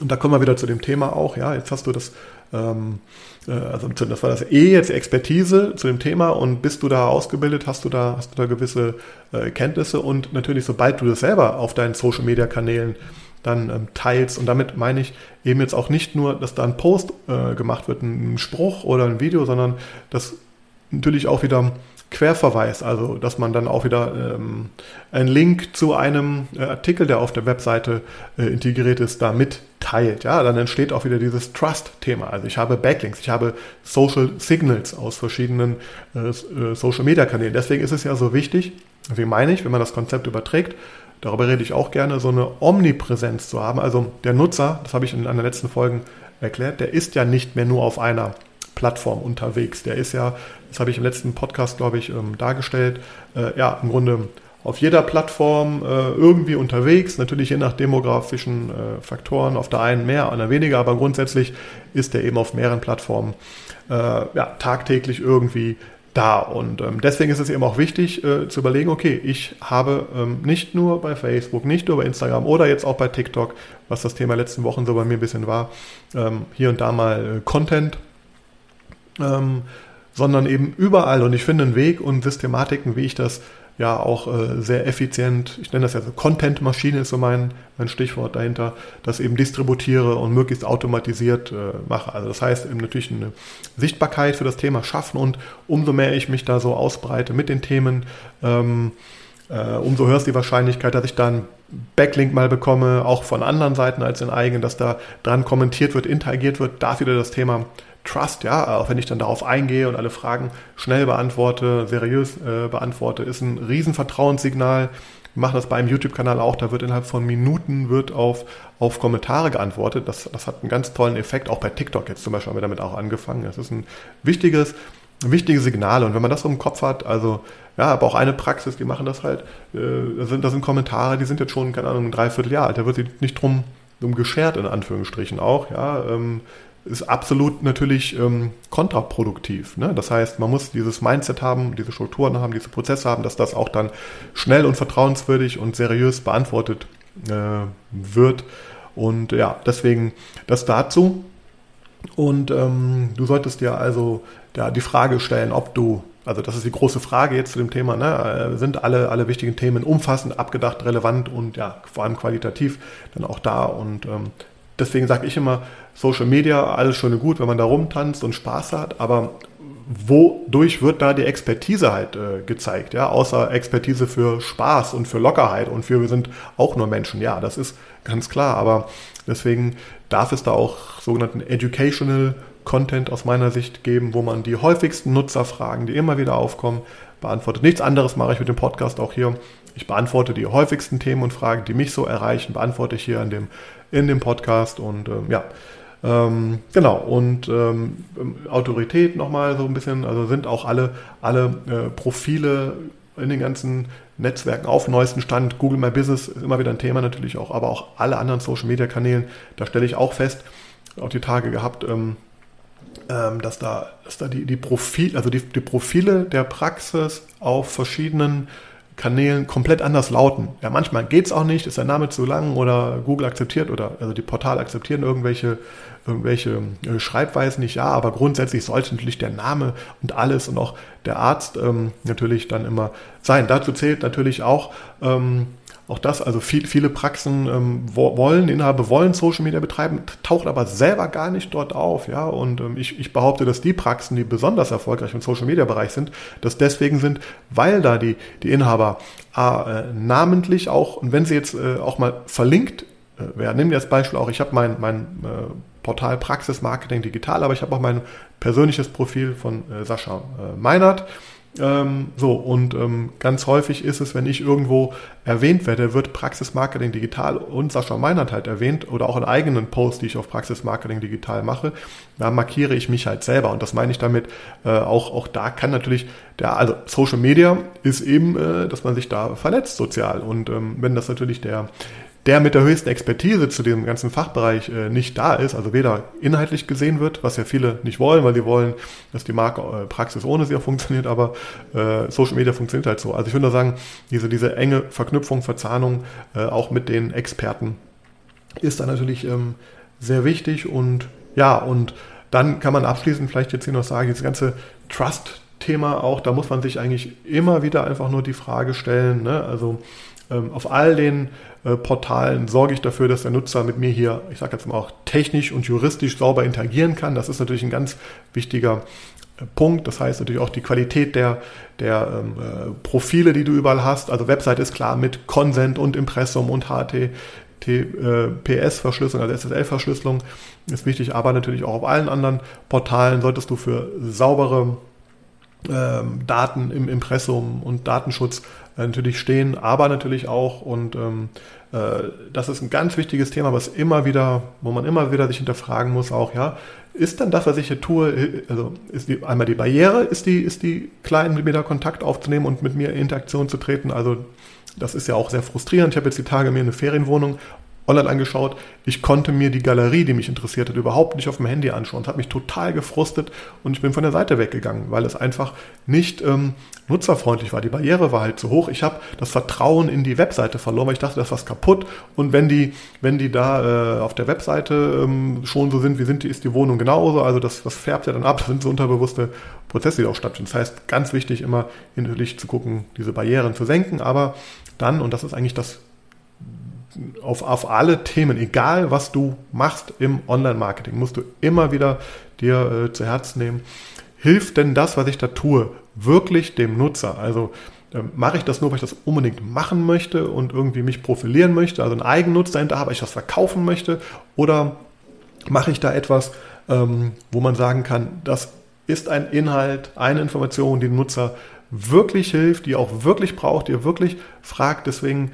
und da kommen wir wieder zu dem Thema auch. Ja, jetzt hast du das, ähm, äh, also das war das eh jetzt Expertise zu dem Thema und bist du da ausgebildet, hast du da, hast du da gewisse äh, Kenntnisse und natürlich, sobald du das selber auf deinen Social Media Kanälen dann ähm, teilst. Und damit meine ich eben jetzt auch nicht nur, dass da ein Post äh, gemacht wird, ein Spruch oder ein Video, sondern dass natürlich auch wieder Querverweis, also dass man dann auch wieder ähm, einen Link zu einem äh, Artikel, der auf der Webseite äh, integriert ist, da mitteilt. Ja, dann entsteht auch wieder dieses Trust-Thema. Also ich habe Backlinks, ich habe Social Signals aus verschiedenen äh, äh Social-Media-Kanälen. Deswegen ist es ja so wichtig, wie meine ich, wenn man das Konzept überträgt, darüber rede ich auch gerne, so eine Omnipräsenz zu haben. Also der Nutzer, das habe ich in einer letzten Folgen erklärt, der ist ja nicht mehr nur auf einer Plattform unterwegs. Der ist ja, das habe ich im letzten Podcast, glaube ich, ähm, dargestellt, äh, ja, im Grunde auf jeder Plattform äh, irgendwie unterwegs, natürlich je nach demografischen äh, Faktoren, auf der einen mehr, auf der weniger, aber grundsätzlich ist er eben auf mehreren Plattformen ja, tagtäglich irgendwie da. Und ähm, deswegen ist es eben auch wichtig äh, zu überlegen, okay, ich habe ähm, nicht nur bei Facebook, nicht nur bei Instagram oder jetzt auch bei TikTok, was das Thema letzten Wochen so bei mir ein bisschen war, ähm, hier und da mal äh, Content, ähm, sondern eben überall. Und ich finde einen Weg und Systematiken, wie ich das ja auch äh, sehr effizient, ich nenne das ja so Content-Maschine ist so mein, mein Stichwort dahinter, das eben distributiere und möglichst automatisiert äh, mache. Also das heißt eben natürlich eine Sichtbarkeit für das Thema schaffen und umso mehr ich mich da so ausbreite mit den Themen, ähm, äh, umso höher ist die Wahrscheinlichkeit, dass ich dann Backlink mal bekomme, auch von anderen Seiten als den eigenen, dass da dran kommentiert wird, interagiert wird, da wieder das Thema Trust, ja, auch wenn ich dann darauf eingehe und alle Fragen schnell beantworte, seriös äh, beantworte, ist ein Riesenvertrauenssignal. Wir machen das beim YouTube-Kanal auch, da wird innerhalb von Minuten wird auf, auf Kommentare geantwortet. Das, das hat einen ganz tollen Effekt, auch bei TikTok jetzt zum Beispiel haben wir damit auch angefangen. Das ist ein wichtiges, wichtige Signale. Und wenn man das so im Kopf hat, also ja, aber auch eine Praxis, die machen das halt, äh, das, sind, das sind Kommentare, die sind jetzt schon, keine Ahnung, ein Dreivierteljahr alt. Da wird sich nicht drum, drum geschert, in Anführungsstrichen auch, ja. Ähm, ist absolut natürlich ähm, kontraproduktiv. Ne? Das heißt, man muss dieses Mindset haben, diese Strukturen haben, diese Prozesse haben, dass das auch dann schnell und vertrauenswürdig und seriös beantwortet äh, wird. Und ja, deswegen das dazu. Und ähm, du solltest dir also ja, die Frage stellen, ob du, also das ist die große Frage jetzt zu dem Thema, ne? Äh, sind alle, alle wichtigen Themen umfassend, abgedacht, relevant und ja, vor allem qualitativ dann auch da. Und ähm, deswegen sage ich immer, Social Media, alles schön und gut, wenn man da rumtanzt und Spaß hat, aber wodurch wird da die Expertise halt äh, gezeigt, ja, außer Expertise für Spaß und für Lockerheit und für wir sind auch nur Menschen, ja, das ist ganz klar, aber deswegen darf es da auch sogenannten Educational Content aus meiner Sicht geben, wo man die häufigsten Nutzerfragen, die immer wieder aufkommen, beantwortet. Nichts anderes mache ich mit dem Podcast auch hier. Ich beantworte die häufigsten Themen und Fragen, die mich so erreichen, beantworte ich hier in dem, in dem Podcast und ähm, ja, ähm, genau, und ähm, Autorität nochmal so ein bisschen, also sind auch alle, alle äh, Profile in den ganzen Netzwerken auf neuesten Stand. Google My Business ist immer wieder ein Thema natürlich auch, aber auch alle anderen Social Media Kanälen. Da stelle ich auch fest, auch die Tage gehabt, ähm, ähm, dass da, dass da die, die Profil, also die, die Profile der Praxis auf verschiedenen Kanälen komplett anders lauten. Ja, manchmal geht es auch nicht, ist der Name zu lang oder Google akzeptiert oder also die Portale akzeptieren irgendwelche, irgendwelche äh, Schreibweisen nicht, ja, aber grundsätzlich sollte natürlich der Name und alles und auch der Arzt ähm, natürlich dann immer sein. Dazu zählt natürlich auch ähm, auch das, also viel, viele Praxen ähm, wollen, Inhaber wollen Social Media betreiben, taucht aber selber gar nicht dort auf. Ja? Und ähm, ich, ich behaupte, dass die Praxen, die besonders erfolgreich im Social Media Bereich sind, das deswegen sind, weil da die, die Inhaber äh, namentlich auch, und wenn sie jetzt äh, auch mal verlinkt äh, werden, nehmen wir das Beispiel auch, ich habe mein, mein äh, Portal Praxis Marketing Digital, aber ich habe auch mein persönliches Profil von äh, Sascha äh, Meinert. Ähm, so, und ähm, ganz häufig ist es, wenn ich irgendwo erwähnt werde, wird Praxis Marketing Digital und Sascha Meinert halt erwähnt oder auch in eigenen Posts, die ich auf Praxis Marketing Digital mache, da markiere ich mich halt selber. Und das meine ich damit, äh, auch, auch da kann natürlich der, also Social Media ist eben, äh, dass man sich da vernetzt sozial. Und ähm, wenn das natürlich der, der mit der höchsten Expertise zu dem ganzen Fachbereich äh, nicht da ist, also weder inhaltlich gesehen wird, was ja viele nicht wollen, weil sie wollen, dass die Marke äh, Praxis ohne sie auch funktioniert, aber äh, Social Media funktioniert halt so. Also ich würde sagen, diese, diese enge Verknüpfung, Verzahnung auch mit den Experten ist dann natürlich ähm, sehr wichtig und ja, und dann kann man abschließend vielleicht jetzt hier noch sagen, das ganze Trust-Thema auch, da muss man sich eigentlich immer wieder einfach nur die Frage stellen, ne? also auf all den äh, Portalen sorge ich dafür, dass der Nutzer mit mir hier, ich sage jetzt mal auch technisch und juristisch sauber interagieren kann. Das ist natürlich ein ganz wichtiger äh, Punkt. Das heißt natürlich auch die Qualität der, der ähm, äh, Profile, die du überall hast. Also Website ist klar mit Consent und Impressum und HTTPS-Verschlüsselung, also SSL-Verschlüsselung ist wichtig, aber natürlich auch auf allen anderen Portalen solltest du für saubere ähm, Daten im Impressum und Datenschutz äh, natürlich stehen, aber natürlich auch, und ähm, äh, das ist ein ganz wichtiges Thema, was immer wieder, wo man immer wieder sich hinterfragen muss, auch, ja, ist dann das, was ich hier tue, also ist die, einmal die Barriere, ist die, ist die klein, mit mir da Kontakt aufzunehmen und mit mir in Interaktion zu treten, also das ist ja auch sehr frustrierend. Ich habe jetzt die Tage mir eine Ferienwohnung online angeschaut. Ich konnte mir die Galerie, die mich interessiert hat, überhaupt nicht auf dem Handy anschauen. Es hat mich total gefrustet und ich bin von der Seite weggegangen, weil es einfach nicht ähm, nutzerfreundlich war. Die Barriere war halt zu hoch. Ich habe das Vertrauen in die Webseite verloren, weil ich dachte, das was kaputt. Und wenn die, wenn die da äh, auf der Webseite ähm, schon so sind, wie sind die, ist die Wohnung genauso. Also das, das färbt ja dann ab. Das sind so unterbewusste Prozesse, die auch stattfinden. Das heißt, ganz wichtig immer natürlich zu gucken, diese Barrieren zu senken. Aber dann, und das ist eigentlich das auf, auf alle Themen, egal was du machst im Online-Marketing, musst du immer wieder dir äh, zu Herzen nehmen, hilft denn das, was ich da tue, wirklich dem Nutzer? Also äh, mache ich das nur, weil ich das unbedingt machen möchte und irgendwie mich profilieren möchte, also einen Eigennutz dahinter habe, ich was verkaufen möchte, oder mache ich da etwas, ähm, wo man sagen kann, das ist ein Inhalt, eine Information, die dem Nutzer wirklich hilft, die auch wirklich braucht, die er wirklich fragt. Deswegen,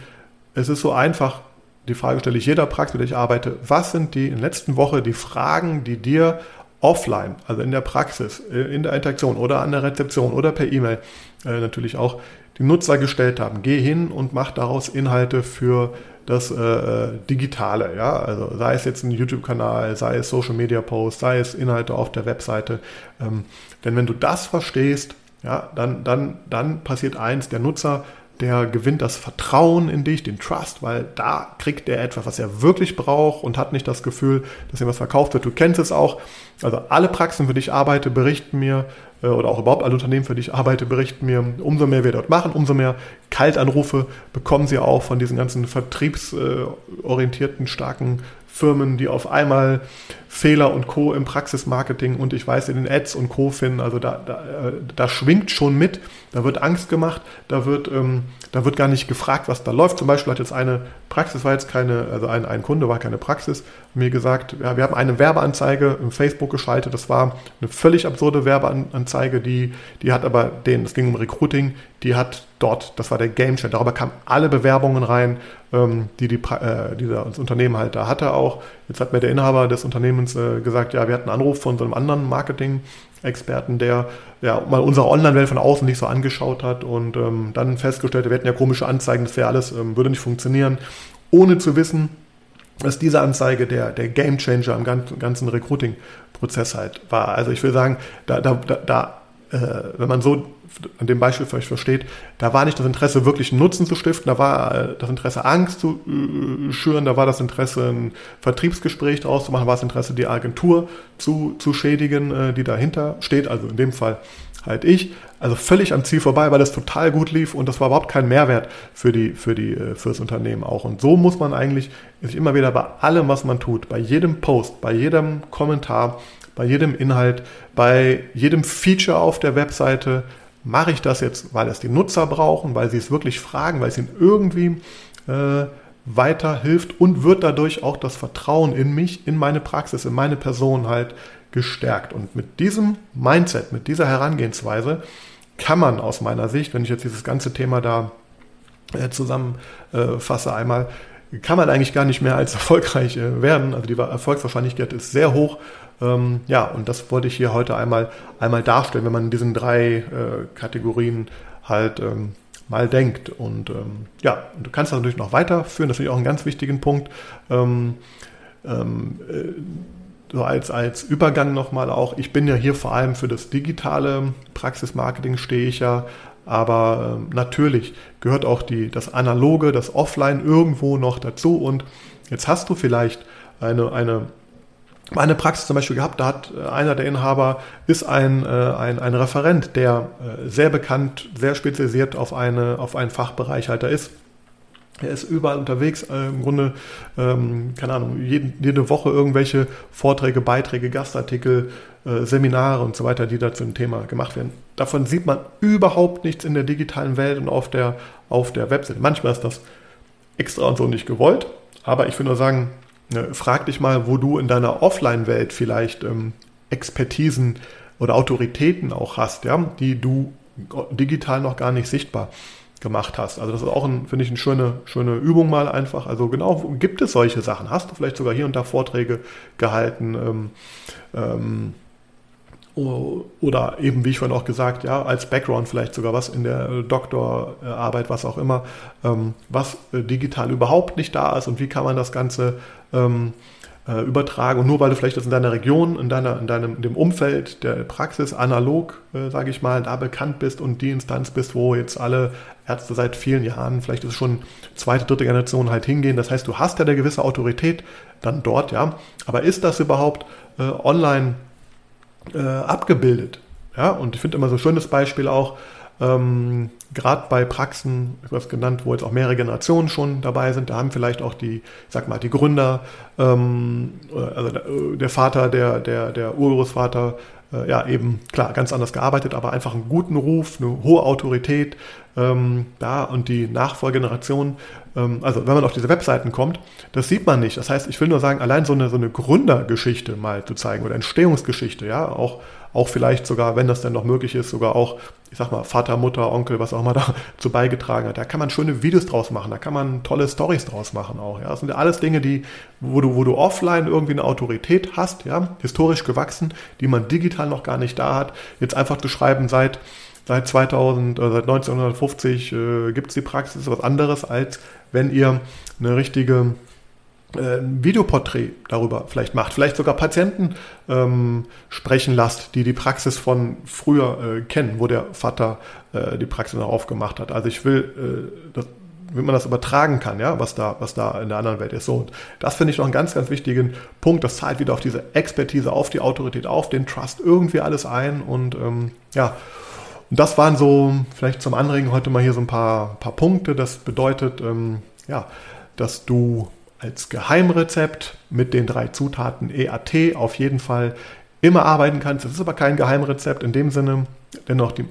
es ist so einfach, die Frage stelle ich jeder Praxis, mit der ich arbeite, was sind die in der letzten Woche die Fragen, die dir offline, also in der Praxis, äh, in der Interaktion oder an der Rezeption oder per E-Mail äh, natürlich auch die Nutzer gestellt haben. Geh hin und mach daraus Inhalte für das äh, äh Digitale, ja, also sei es jetzt ein YouTube-Kanal, sei es Social Media Posts, sei es Inhalte auf der Webseite. Ähm, denn wenn du das verstehst, ja, dann, dann, dann passiert eins, der Nutzer der gewinnt das Vertrauen in dich, den Trust, weil da kriegt er etwas, was er wirklich braucht und hat nicht das Gefühl, dass ihm was verkauft wird. Du kennst es auch. Also alle Praxen, für die ich arbeite, berichten mir, äh, oder auch überhaupt alle Unternehmen, für die ich arbeite, berichten mir, umso mehr wir dort machen, umso mehr Kaltanrufe bekommen sie auch von diesen ganzen vertriebsorientierten, starken Firmen, die auf einmal Fehler und Co. im Praxismarketing und ich weiß in den Ads und Co. finden. Also da, da, äh, da schwingt schon mit, da wird Angst gemacht, da wird, ähm, da wird gar nicht gefragt, was da läuft. Zum Beispiel hat jetzt eine Praxis, war jetzt keine, also ein, ein Kunde war keine Praxis, mir gesagt, ja, wir haben eine Werbeanzeige im Facebook geschaltet, das war eine völlig absurde Werbeanzeige, die, die hat aber den, es ging um Recruiting, die hat dort, das war der Gamechanger, darüber kamen alle Bewerbungen rein, ähm, die, die, äh, die das Unternehmen halt da hatte auch. Jetzt hat mir der Inhaber des Unternehmens äh, gesagt, ja, wir hatten einen Anruf von so einem anderen Marketing Experten, der ja mal unsere Online-Welt von außen nicht so angeschaut hat und ähm, dann festgestellt, wir hätten ja komische Anzeigen, das wäre alles, ähm, würde nicht funktionieren, ohne zu wissen, dass diese Anzeige der, der Game Changer im ganzen, Recruiting-Prozess halt war. Also ich will sagen, da, da, da wenn man so an dem Beispiel vielleicht versteht, da war nicht das Interesse, wirklich einen Nutzen zu stiften, da war äh, das Interesse, Angst zu äh, schüren, da war das Interesse, ein Vertriebsgespräch daraus zu machen, war das Interesse, die Agentur zu, zu schädigen, äh, die dahinter steht, also in dem Fall halt ich. Also völlig am Ziel vorbei, weil das total gut lief und das war überhaupt kein Mehrwert für die, für die, äh, fürs Unternehmen auch. Und so muss man eigentlich sich immer wieder bei allem, was man tut, bei jedem Post, bei jedem Kommentar, bei jedem Inhalt, bei jedem Feature auf der Webseite, mache ich das jetzt, weil es die Nutzer brauchen, weil sie es wirklich fragen, weil es ihnen irgendwie äh, weiterhilft und wird dadurch auch das Vertrauen in mich, in meine Praxis, in meine Person halt gestärkt. Und mit diesem Mindset, mit dieser Herangehensweise kann man aus meiner Sicht, wenn ich jetzt dieses ganze Thema da äh, zusammenfasse einmal, kann man eigentlich gar nicht mehr als erfolgreich äh, werden. Also die Erfolgswahrscheinlichkeit ist sehr hoch. Ähm, ja, und das wollte ich hier heute einmal, einmal darstellen, wenn man in diesen drei äh, Kategorien halt ähm, mal denkt. Und ähm, ja, und du kannst das natürlich noch weiterführen, das finde ich auch einen ganz wichtigen Punkt. Ähm, ähm, äh, so als, als Übergang nochmal auch, ich bin ja hier vor allem für das digitale Praxismarketing stehe ich ja, aber äh, natürlich gehört auch die, das Analoge, das Offline irgendwo noch dazu. Und jetzt hast du vielleicht eine, eine, eine Praxis zum Beispiel gehabt, da hat äh, einer der Inhaber, ist ein, äh, ein, ein Referent, der äh, sehr bekannt, sehr spezialisiert auf, eine, auf einen Fachbereich halt da ist. Er ist überall unterwegs, äh, im Grunde, ähm, keine Ahnung, jede, jede Woche irgendwelche Vorträge, Beiträge, Gastartikel, äh, Seminare und so weiter, die da zum Thema gemacht werden. Davon sieht man überhaupt nichts in der digitalen Welt und auf der, auf der Webseite. Manchmal ist das extra und so nicht gewollt, aber ich will nur sagen, ne, frag dich mal, wo du in deiner Offline-Welt vielleicht ähm, Expertisen oder Autoritäten auch hast, ja, die du digital noch gar nicht sichtbar gemacht hast. Also das ist auch, finde ich, eine schöne, schöne Übung mal einfach. Also genau, gibt es solche Sachen? Hast du vielleicht sogar hier und da Vorträge gehalten? Ähm, ähm, oder eben, wie ich vorhin auch gesagt, ja, als Background vielleicht sogar was in der Doktorarbeit, was auch immer, ähm, was äh, digital überhaupt nicht da ist und wie kann man das Ganze ähm, äh, übertragen. Und nur weil du vielleicht das in deiner Region, in, deiner, in deinem in dem Umfeld der Praxis analog, äh, sage ich mal, da bekannt bist und die Instanz bist, wo jetzt alle Ärzte seit vielen Jahren, vielleicht ist es schon zweite, dritte Generation halt hingehen. Das heißt, du hast ja eine gewisse Autorität dann dort, ja. Aber ist das überhaupt äh, online äh, abgebildet? Ja, und ich finde immer so ein schönes Beispiel auch, ähm, Gerade bei Praxen, was genannt, wo jetzt auch mehrere Generationen schon dabei sind, da haben vielleicht auch die, sag mal, die Gründer, ähm, also der Vater, der, der, der Urgroßvater, äh, ja eben klar ganz anders gearbeitet, aber einfach einen guten Ruf, eine hohe Autorität ähm, da und die Nachfolgegeneration. Ähm, also wenn man auf diese Webseiten kommt, das sieht man nicht. Das heißt, ich will nur sagen, allein so eine so eine Gründergeschichte mal zu zeigen oder Entstehungsgeschichte, ja auch auch vielleicht sogar, wenn das denn noch möglich ist, sogar auch, ich sag mal, Vater, Mutter, Onkel, was auch immer dazu beigetragen hat. Da kann man schöne Videos draus machen, da kann man tolle Stories draus machen auch. Ja, das sind alles Dinge, die, wo du, wo du offline irgendwie eine Autorität hast, ja, historisch gewachsen, die man digital noch gar nicht da hat. Jetzt einfach zu schreiben, seit seit 2000 oder seit 1950 äh, gibt es die Praxis, was anderes, als wenn ihr eine richtige äh, Videoporträt darüber vielleicht macht, vielleicht sogar Patienten ähm, sprechen lasst, die die Praxis von früher äh, kennen, wo der Vater äh, die Praxis noch aufgemacht hat. Also ich will, äh, dass, wie man das übertragen kann, ja, was da, was da in der anderen Welt ist. So, und das finde ich noch einen ganz, ganz wichtigen Punkt. Das zahlt wieder auf diese Expertise, auf die Autorität, auf den Trust irgendwie alles ein und ähm, ja. Und das waren so vielleicht zum Anregen heute mal hier so ein paar, paar Punkte. Das bedeutet, ähm, ja, dass du als Geheimrezept mit den drei Zutaten EAT auf jeden Fall immer arbeiten kannst. Das ist aber kein Geheimrezept in dem Sinne, dennoch die,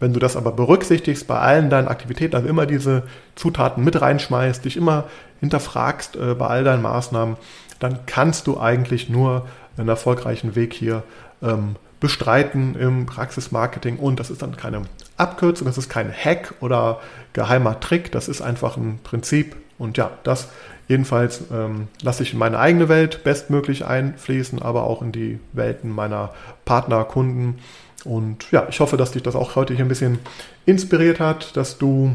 wenn du das aber berücksichtigst bei allen deinen Aktivitäten, also immer diese Zutaten mit reinschmeißt, dich immer hinterfragst äh, bei all deinen Maßnahmen, dann kannst du eigentlich nur einen erfolgreichen Weg hier ähm, bestreiten im Praxismarketing und das ist dann keine Abkürzung, das ist kein Hack oder geheimer Trick, das ist einfach ein Prinzip und ja, das Jedenfalls ähm, lasse ich in meine eigene Welt bestmöglich einfließen, aber auch in die Welten meiner Partner, Kunden. Und ja, ich hoffe, dass dich das auch heute hier ein bisschen inspiriert hat, dass du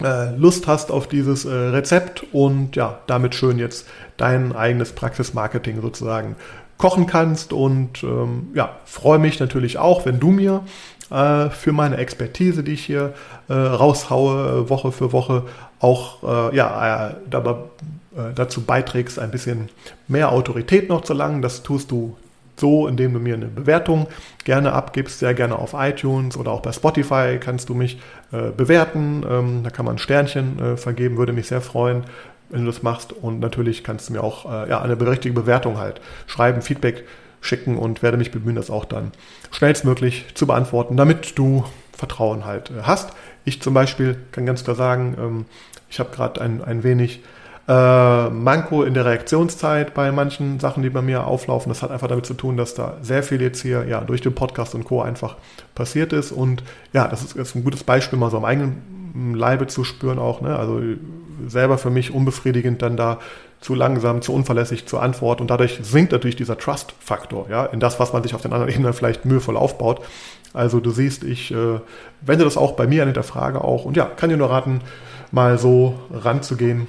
äh, Lust hast auf dieses äh, Rezept und ja, damit schön jetzt dein eigenes Praxismarketing sozusagen kochen kannst. Und ähm, ja, freue mich natürlich auch, wenn du mir äh, für meine Expertise, die ich hier äh, raushaue, Woche für Woche, auch äh, ja, äh, dabei, äh, dazu beiträgst, ein bisschen mehr Autorität noch zu langen. Das tust du so, indem du mir eine Bewertung gerne abgibst, sehr gerne auf iTunes oder auch bei Spotify kannst du mich äh, bewerten. Ähm, da kann man Sternchen äh, vergeben, würde mich sehr freuen, wenn du das machst. Und natürlich kannst du mir auch äh, ja, eine richtige Bewertung halt schreiben, Feedback schicken und werde mich bemühen, das auch dann schnellstmöglich zu beantworten, damit du Vertrauen halt äh, hast. Ich zum Beispiel kann ganz klar sagen, ähm, ich habe gerade ein, ein wenig äh, Manko in der Reaktionszeit bei manchen Sachen, die bei mir auflaufen. Das hat einfach damit zu tun, dass da sehr viel jetzt hier ja durch den Podcast und Co. einfach passiert ist. Und ja, das ist, ist ein gutes Beispiel, mal so am eigenen Leibe zu spüren auch. Ne? Also selber für mich unbefriedigend dann da zu langsam, zu unverlässig zur Antwort und dadurch sinkt natürlich dieser Trust-Faktor, ja, in das, was man sich auf den anderen Ebenen vielleicht mühevoll aufbaut. Also du siehst, ich äh, wende das auch bei mir an der Frage auch und ja, kann dir nur raten, mal so ranzugehen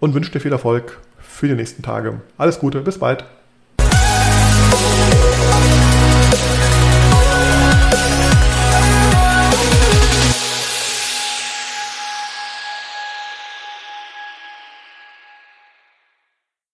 und wünsche dir viel Erfolg für die nächsten Tage. Alles Gute, bis bald.